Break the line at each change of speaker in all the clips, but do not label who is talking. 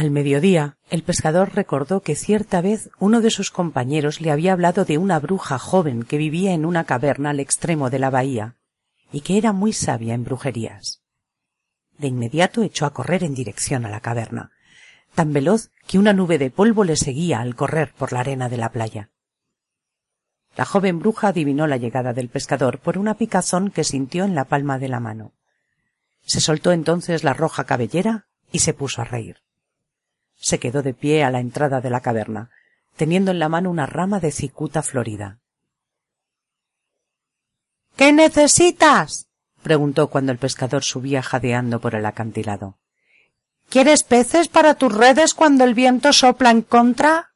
Al mediodía, el pescador recordó que cierta vez uno de sus compañeros le había hablado de una bruja joven que vivía en una caverna al extremo de la bahía y que era muy sabia en brujerías. De inmediato echó a correr en dirección a la caverna, tan veloz que una nube de polvo le seguía al correr por la arena de la playa. La joven bruja adivinó la llegada del pescador por una picazón que sintió en la palma de la mano. Se soltó entonces la roja cabellera y se puso a reír se quedó de pie a la entrada de la caverna, teniendo en la mano una rama de cicuta florida. ¿Qué necesitas? preguntó cuando el pescador subía jadeando por el acantilado. ¿Quieres peces para tus redes cuando el viento sopla en contra?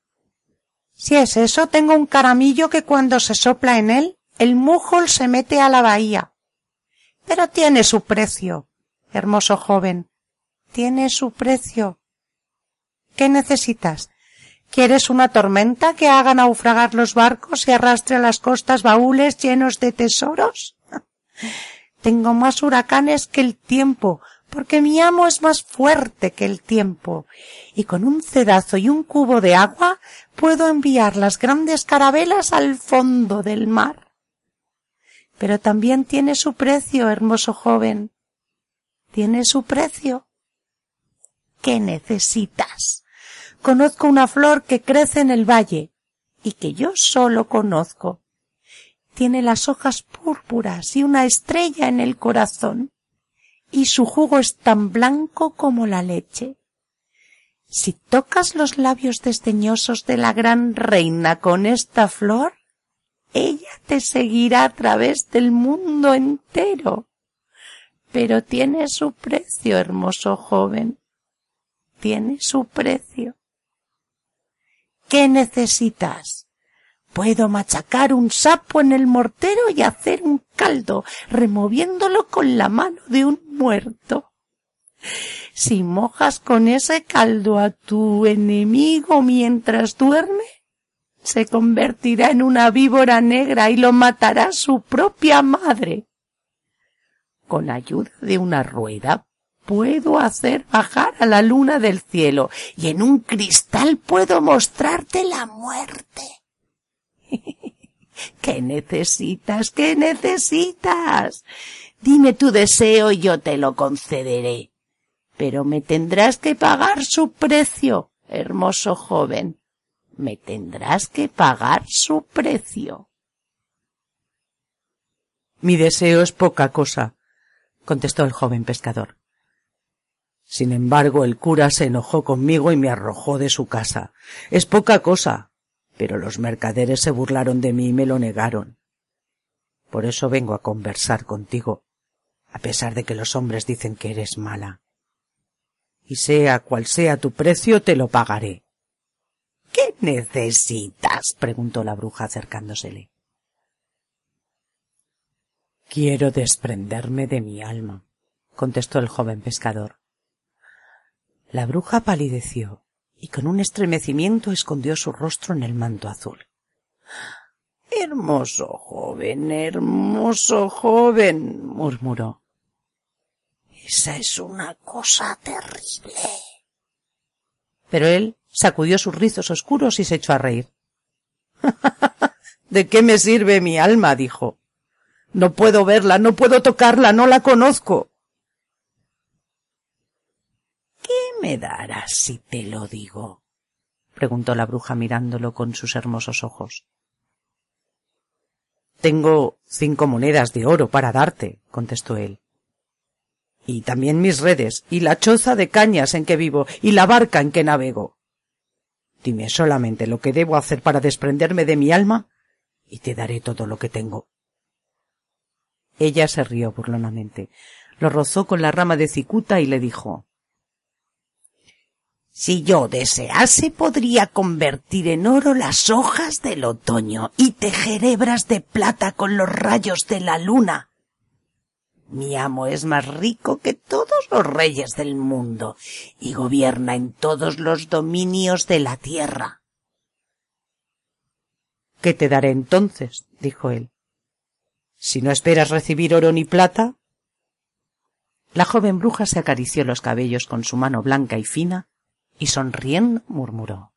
Si es eso, tengo un caramillo que cuando se sopla en él, el mujol se mete a la bahía. Pero tiene su precio, hermoso joven, tiene su precio. ¿Qué necesitas? ¿Quieres una tormenta que haga naufragar los barcos y arrastre a las costas baúles llenos de tesoros? Tengo más huracanes que el tiempo, porque mi amo es más fuerte que el tiempo, y con un cedazo y un cubo de agua puedo enviar las grandes carabelas al fondo del mar. Pero también tiene su precio, hermoso joven. Tiene su precio. ¿Qué necesitas? Conozco una flor que crece en el valle y que yo solo conozco. Tiene las hojas púrpuras y una estrella en el corazón, y su jugo es tan blanco como la leche. Si tocas los labios desdeñosos de la gran reina con esta flor, ella te seguirá a través del mundo entero. Pero tiene su precio, hermoso joven. Tiene su precio. ¿Qué necesitas? Puedo machacar un sapo en el mortero y hacer un caldo, removiéndolo con la mano de un muerto. Si mojas con ese caldo a tu enemigo mientras duerme, se convertirá en una víbora negra y lo matará su propia madre. Con ayuda de una rueda puedo hacer bajar a la luna del cielo y en un cristal puedo mostrarte la muerte. ¿Qué necesitas? ¿Qué necesitas? Dime tu deseo y yo te lo concederé. Pero me tendrás que pagar su precio, hermoso joven. Me tendrás que pagar su precio.
Mi deseo es poca cosa, contestó el joven pescador. Sin embargo, el cura se enojó conmigo y me arrojó de su casa. Es poca cosa, pero los mercaderes se burlaron de mí y me lo negaron. Por eso vengo a conversar contigo, a pesar de que los hombres dicen que eres mala. Y sea cual sea tu precio, te lo pagaré.
¿Qué necesitas? preguntó la bruja acercándosele.
Quiero desprenderme de mi alma, contestó el joven pescador.
La bruja palideció y con un estremecimiento escondió su rostro en el manto azul. Hermoso joven, hermoso joven, murmuró. Esa es una cosa terrible. Pero él sacudió sus rizos oscuros y se echó a reír.
¿De qué me sirve mi alma? dijo. No puedo verla, no puedo tocarla, no la conozco.
Me darás si te lo digo? preguntó la bruja mirándolo con sus hermosos ojos.
Tengo cinco monedas de oro para darte, contestó él. Y también mis redes, y la choza de cañas en que vivo, y la barca en que navego. Dime solamente lo que debo hacer para desprenderme de mi alma, y te daré todo lo que tengo.
Ella se rió burlonamente. lo rozó con la rama de cicuta y le dijo
Si yo desease podría convertir en oro las hojas del otoño y tejer hebras de plata con los rayos de la luna. Mi amo es más rico que todos los reyes del mundo y gobierna en todos los dominios de la tierra.
¿Qué te daré entonces? dijo él. Si no esperas recibir oro ni plata. La joven bruja se acarició los cabellos con su mano blanca y fina y sonriendo murmuró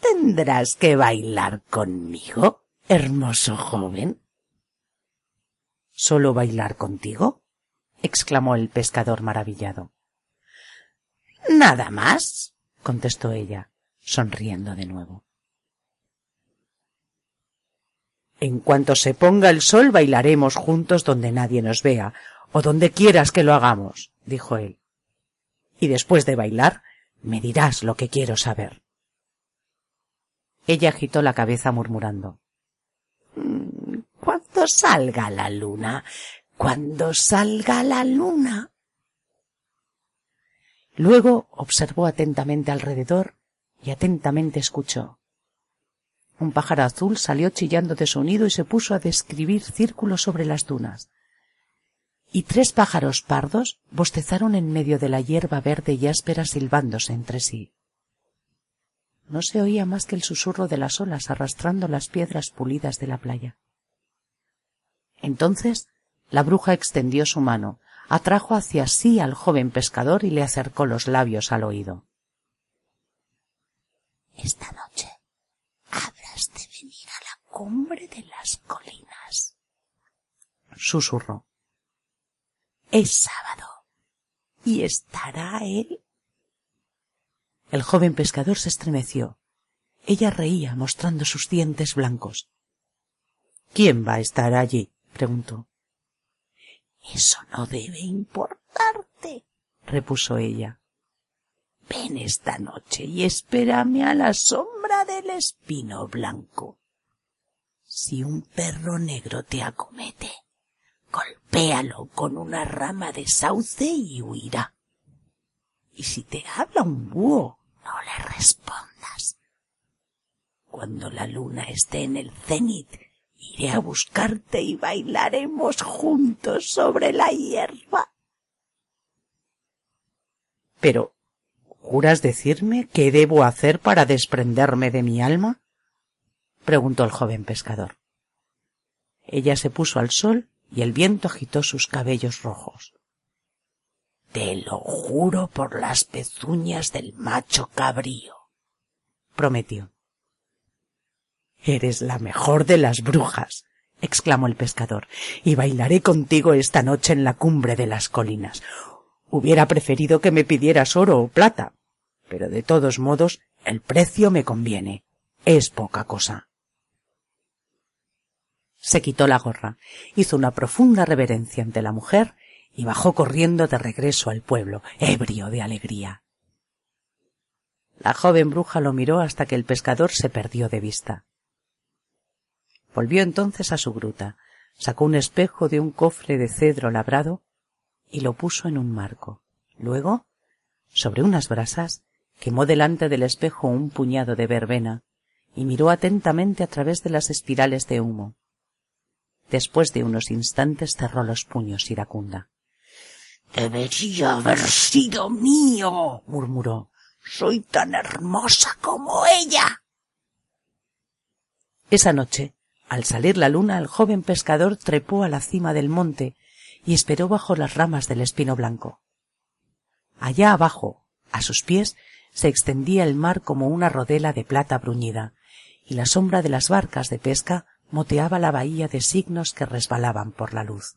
¿Tendrás que bailar conmigo, hermoso joven?
¿Solo bailar contigo? exclamó el pescador maravillado.
Nada más,
contestó ella, sonriendo de nuevo. En cuanto se ponga el sol bailaremos juntos donde nadie nos vea, o donde quieras que lo hagamos, dijo él. Y después de bailar, me dirás lo que quiero saber. Ella agitó la cabeza murmurando.
Mm, cuando salga la luna, cuando salga la luna.
Luego observó atentamente alrededor y atentamente escuchó. Un pájaro azul salió chillando de su nido y se puso a describir círculos sobre las dunas. Y tres pájaros pardos bostezaron en medio de la hierba verde y áspera silbándose entre sí. No se oía más que el susurro de las olas arrastrando las piedras pulidas de la playa. Entonces la bruja extendió su mano, atrajo hacia sí al joven pescador y le acercó los labios al oído.
Esta noche de venir a la cumbre de las colinas.
Susurró.
Es sábado. ¿Y estará él?
El joven pescador se estremeció. Ella reía mostrando sus dientes blancos. ¿Quién va a estar allí? preguntó.
Eso no debe importarte, repuso ella. Ven esta noche y espérame a la sombra del espino blanco. Si un perro negro te acomete, golpéalo con una rama de sauce y huirá. Y si te habla un búho, no le respondas. Cuando la luna esté en el cenit, iré a buscarte y bailaremos juntos sobre la hierba.
Pero ¿Juras decirme qué debo hacer para desprenderme de mi alma? preguntó el joven pescador. Ella se puso al sol y el viento agitó sus cabellos rojos.
Te lo juro por las pezuñas del macho cabrío, prometió.
Eres la mejor de las brujas, exclamó el pescador, y bailaré contigo esta noche en la cumbre de las colinas. Hubiera preferido que me pidieras oro o plata, pero de todos modos el precio me conviene. Es poca cosa. Se quitó la gorra, hizo una profunda reverencia ante la mujer y bajó corriendo de regreso al pueblo, ebrio de alegría. La joven bruja lo miró hasta que el pescador se perdió de vista. Volvió entonces a su gruta, sacó un espejo de un cofre de cedro labrado y lo puso en un marco. Luego, sobre unas brasas, quemó delante del espejo un puñado de verbena y miró atentamente a través de las espirales de humo. Después de unos instantes cerró los puños iracunda.
Debería haber sido mío, murmuró. Soy tan hermosa como ella.
Esa noche, al salir la luna, el joven pescador trepó a la cima del monte y esperó bajo las ramas del espino blanco. Allá abajo, a sus pies, se extendía el mar como una rodela de plata bruñida, y la sombra de las barcas de pesca moteaba la bahía de signos que resbalaban por la luz.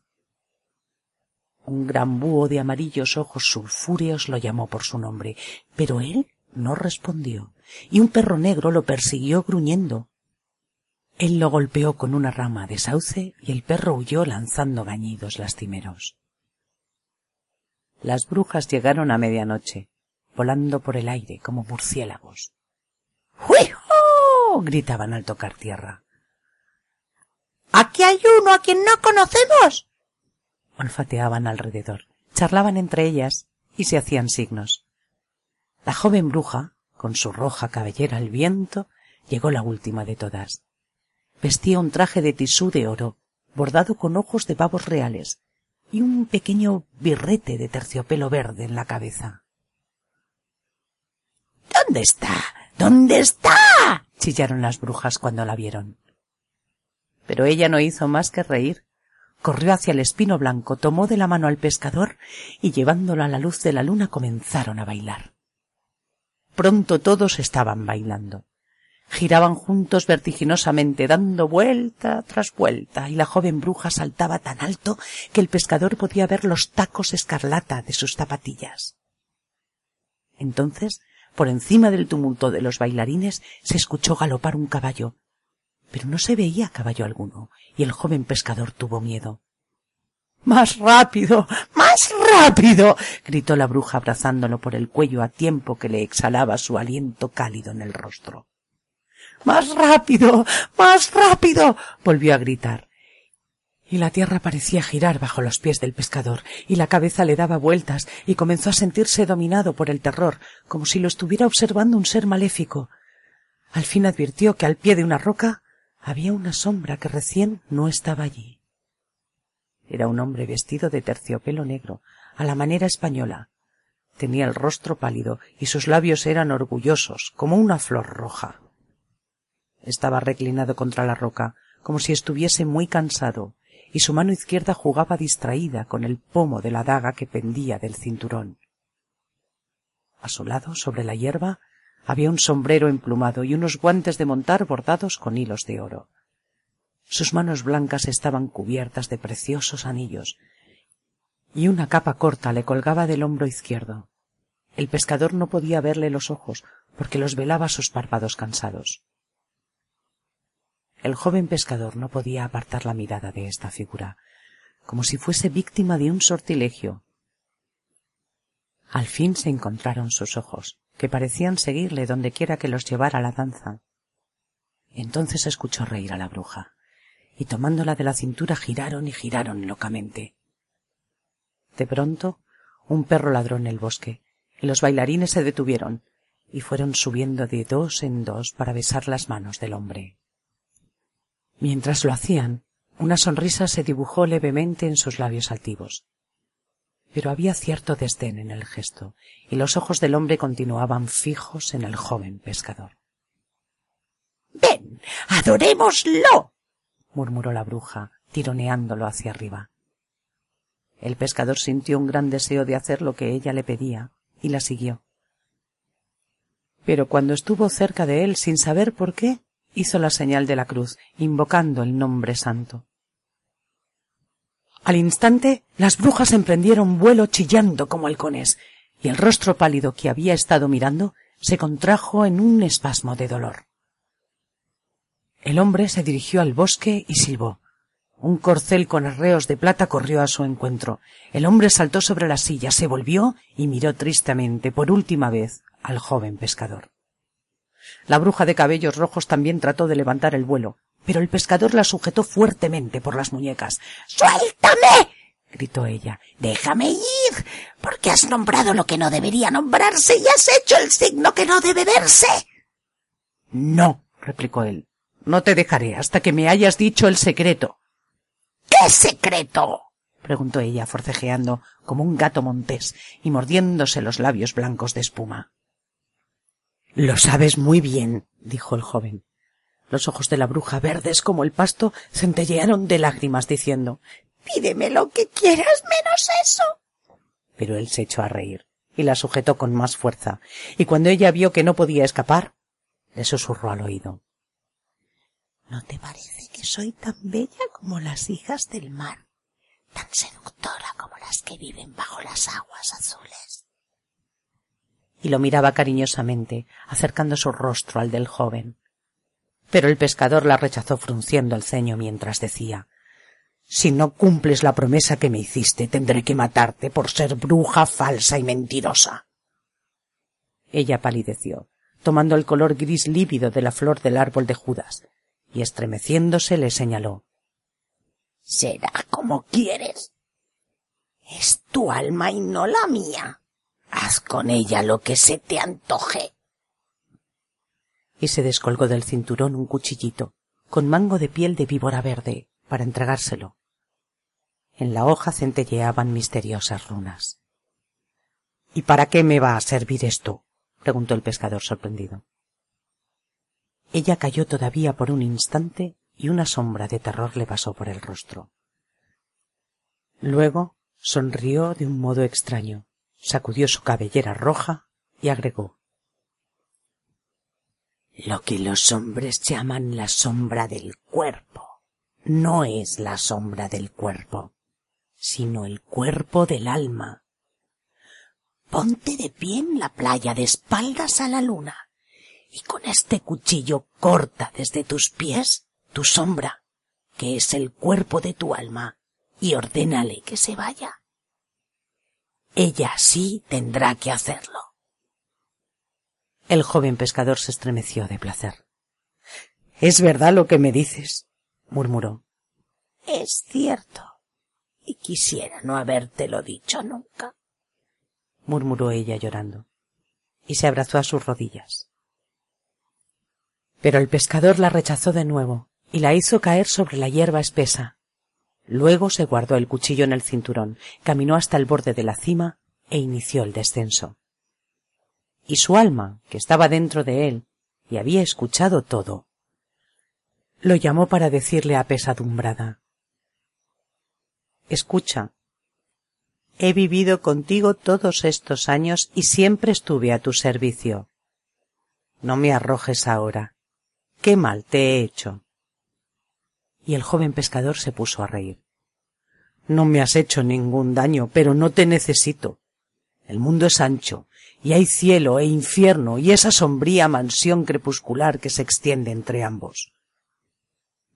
Un gran búho de amarillos ojos sulfúreos lo llamó por su nombre, pero él no respondió, y un perro negro lo persiguió gruñendo. Él lo golpeó con una rama de sauce y el perro huyó lanzando gañidos lastimeros. Las brujas llegaron a medianoche volando por el aire como murciélagos.
¡Juijo! gritaban al tocar tierra. ¡Aquí hay uno a quien no conocemos!
Olfateaban alrededor, charlaban entre ellas y se hacían signos. La joven bruja, con su roja cabellera al viento, llegó la última de todas. Vestía un traje de tisú de oro, bordado con ojos de pavos reales, y un pequeño birrete de terciopelo verde en la cabeza. ¿Dónde está? ¿Dónde está? chillaron las brujas cuando la vieron. Pero ella no hizo más que reír. Corrió hacia el espino blanco, tomó de la mano al pescador y llevándolo a la luz de la luna comenzaron a bailar. Pronto todos estaban bailando. Giraban juntos vertiginosamente, dando vuelta tras vuelta, y la joven bruja saltaba tan alto que el pescador podía ver los tacos escarlata de sus zapatillas. Entonces, por encima del tumulto de los bailarines, se escuchó galopar un caballo, pero no se veía caballo alguno, y el joven pescador tuvo miedo. Más rápido. Más rápido. gritó la bruja abrazándolo por el cuello a tiempo que le exhalaba su aliento cálido en el rostro. Más rápido. Más rápido. volvió a gritar. Y la tierra parecía girar bajo los pies del pescador, y la cabeza le daba vueltas, y comenzó a sentirse dominado por el terror, como si lo estuviera observando un ser maléfico. Al fin advirtió que al pie de una roca había una sombra que recién no estaba allí. Era un hombre vestido de terciopelo negro, a la manera española. Tenía el rostro pálido y sus labios eran orgullosos, como una flor roja. Estaba reclinado contra la roca, como si estuviese muy cansado, y su mano izquierda jugaba distraída con el pomo de la daga que pendía del cinturón. A su lado, sobre la hierba, había un sombrero emplumado y unos guantes de montar bordados con hilos de oro. Sus manos blancas estaban cubiertas de preciosos anillos, y una capa corta le colgaba del hombro izquierdo. El pescador no podía verle los ojos, porque los velaba sus párpados cansados. El joven pescador no podía apartar la mirada de esta figura, como si fuese víctima de un sortilegio. Al fin se encontraron sus ojos, que parecían seguirle donde quiera que los llevara la danza. Entonces escuchó reír a la bruja y tomándola de la cintura giraron y giraron locamente. De pronto, un perro ladró en el bosque, y los bailarines se detuvieron, y fueron subiendo de dos en dos para besar las manos del hombre. Mientras lo hacían, una sonrisa se dibujó levemente en sus labios altivos. Pero había cierto desdén en el gesto, y los ojos del hombre continuaban fijos en el joven pescador. Ven, adorémoslo murmuró la bruja, tironeándolo hacia arriba. El pescador sintió un gran deseo de hacer lo que ella le pedía, y la siguió. Pero cuando estuvo cerca de él, sin saber por qué, hizo la señal de la cruz, invocando el nombre santo. Al instante, las brujas emprendieron vuelo chillando como halcones, y el rostro pálido que había estado mirando se contrajo en un espasmo de dolor. El hombre se dirigió al bosque y silbó. Un corcel con arreos de plata corrió a su encuentro. El hombre saltó sobre la silla, se volvió y miró tristemente por última vez al joven pescador. La bruja de cabellos rojos también trató de levantar el vuelo, pero el pescador la sujetó fuertemente por las muñecas. ¡Suéltame! gritó ella. Déjame ir. porque has nombrado lo que no debería nombrarse y has hecho el signo que no debe verse? No, replicó él. No te dejaré hasta que me hayas dicho el secreto. ¿Qué secreto? preguntó ella, forcejeando como un gato montés y mordiéndose los labios blancos de espuma. Lo sabes muy bien, dijo el joven. Los ojos de la bruja, verdes como el pasto, centellearon de lágrimas, diciendo Pídeme lo que quieras menos eso. Pero él se echó a reír y la sujetó con más fuerza, y cuando ella vio que no podía escapar, le susurró al oído ¿No te parece que soy tan bella como las hijas del mar, tan seductora como las que viven bajo las aguas azules? Y lo miraba cariñosamente, acercando su rostro al del joven. Pero el pescador la rechazó frunciendo el ceño mientras decía Si no cumples la promesa que me hiciste, tendré que matarte por ser bruja falsa y mentirosa. Ella palideció, tomando el color gris lívido de la flor del árbol de Judas, y estremeciéndose le señaló. Será como quieres.
Es tu alma y no la mía. Haz con ella lo que se te antoje.
Y se descolgó del cinturón un cuchillito, con mango de piel de víbora verde, para entregárselo. En la hoja centelleaban misteriosas runas. ¿Y para qué me va a servir esto? preguntó el pescador sorprendido. Ella cayó todavía por un instante y una sombra de terror le pasó por el rostro. Luego sonrió de un modo extraño, sacudió su cabellera roja y agregó
Lo que los hombres llaman la sombra del cuerpo no es la sombra del cuerpo, sino el cuerpo del alma. Ponte de pie en la playa de espaldas a la luna y con este cuchillo corta desde tus pies tu sombra, que es el cuerpo de tu alma, y ordénale que se vaya. Ella sí tendrá que hacerlo.
El joven pescador se estremeció de placer. Es verdad lo que me dices, murmuró.
Es cierto. Y quisiera no habértelo dicho nunca.
murmuró ella llorando, y se abrazó a sus rodillas. Pero el pescador la rechazó de nuevo y la hizo caer sobre la hierba espesa. Luego se guardó el cuchillo en el cinturón, caminó hasta el borde de la cima e inició el descenso. Y su alma, que estaba dentro de él y había escuchado todo, lo llamó para decirle apesadumbrada Escucha. He vivido contigo todos estos años y siempre estuve a tu servicio. No me arrojes ahora. ¿Qué mal te he hecho? Y el joven pescador se puso a reír. No me has hecho ningún daño, pero no te necesito. El mundo es ancho, y hay cielo e infierno y esa sombría mansión crepuscular que se extiende entre ambos.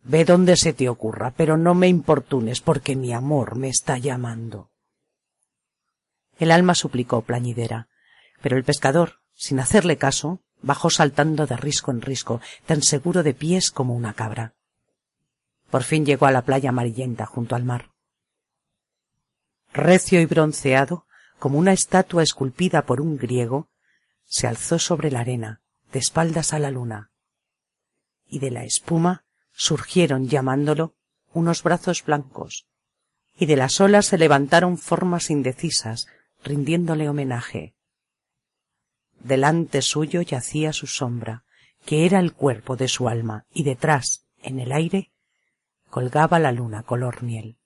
Ve donde se te ocurra, pero no me importunes porque mi amor me está llamando. El alma suplicó plañidera, pero el pescador, sin hacerle caso, bajó saltando de risco en risco, tan seguro de pies como una cabra. Por fin llegó a la playa amarillenta junto al mar. Recio y bronceado, como una estatua esculpida por un griego, se alzó sobre la arena, de espaldas a la luna, y de la espuma surgieron llamándolo unos brazos blancos, y de las olas se levantaron formas indecisas, rindiéndole homenaje. Delante suyo yacía su sombra, que era el cuerpo de su alma, y detrás, en el aire, colgaba la luna color miel.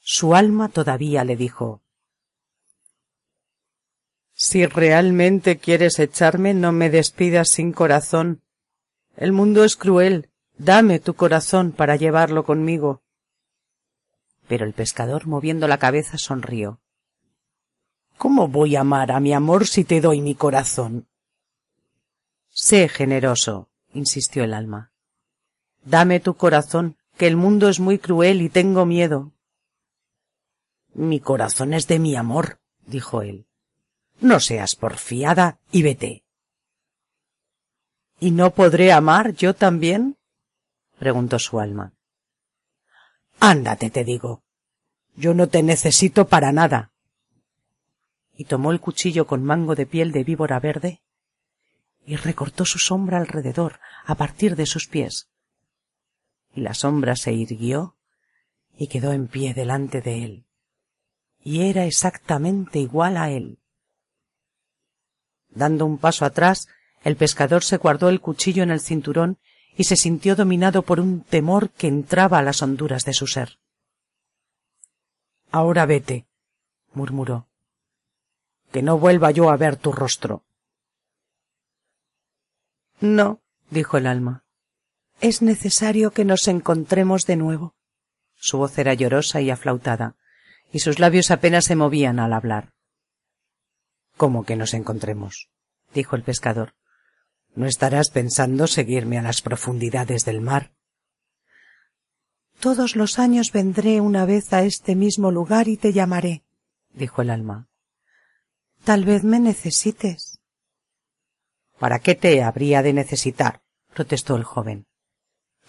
Su alma todavía le dijo Si realmente quieres echarme, no me despidas sin corazón, el mundo es cruel. Dame tu corazón para llevarlo conmigo. Pero el pescador, moviendo la cabeza, sonrió. ¿Cómo voy a amar a mi amor si te doy mi corazón? Sé generoso, insistió el alma. Dame tu corazón, que el mundo es muy cruel y tengo miedo. Mi corazón es de mi amor, dijo él. No seas porfiada y vete. ¿Y no podré amar yo también? preguntó su alma. Ándate, te digo. Yo no te necesito para nada. Y tomó el cuchillo con mango de piel de víbora verde y recortó su sombra alrededor a partir de sus pies. Y la sombra se irguió y quedó en pie delante de él. Y era exactamente igual a él. Dando un paso atrás, el pescador se guardó el cuchillo en el cinturón y se sintió dominado por un temor que entraba a las honduras de su ser. Ahora vete, murmuró, que no vuelva yo a ver tu rostro. No, dijo el alma. Es necesario que nos encontremos de nuevo. Su voz era llorosa y aflautada, y sus labios apenas se movían al hablar. ¿Cómo que nos encontremos? dijo el pescador. ¿No estarás pensando seguirme a las profundidades del mar? Todos los años vendré una vez a este mismo lugar y te llamaré, dijo el alma. Tal vez me necesites. ¿Para qué te habría de necesitar? protestó el joven.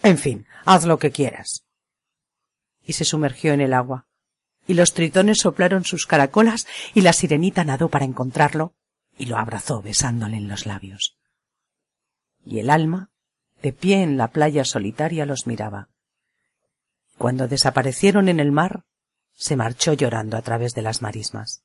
En fin, haz lo que quieras. Y se sumergió en el agua. Y los tritones soplaron sus caracolas y la sirenita nadó para encontrarlo y lo abrazó besándole en los labios. Y el alma, de pie en la playa solitaria, los miraba. Cuando desaparecieron en el mar, se marchó llorando a través de las marismas.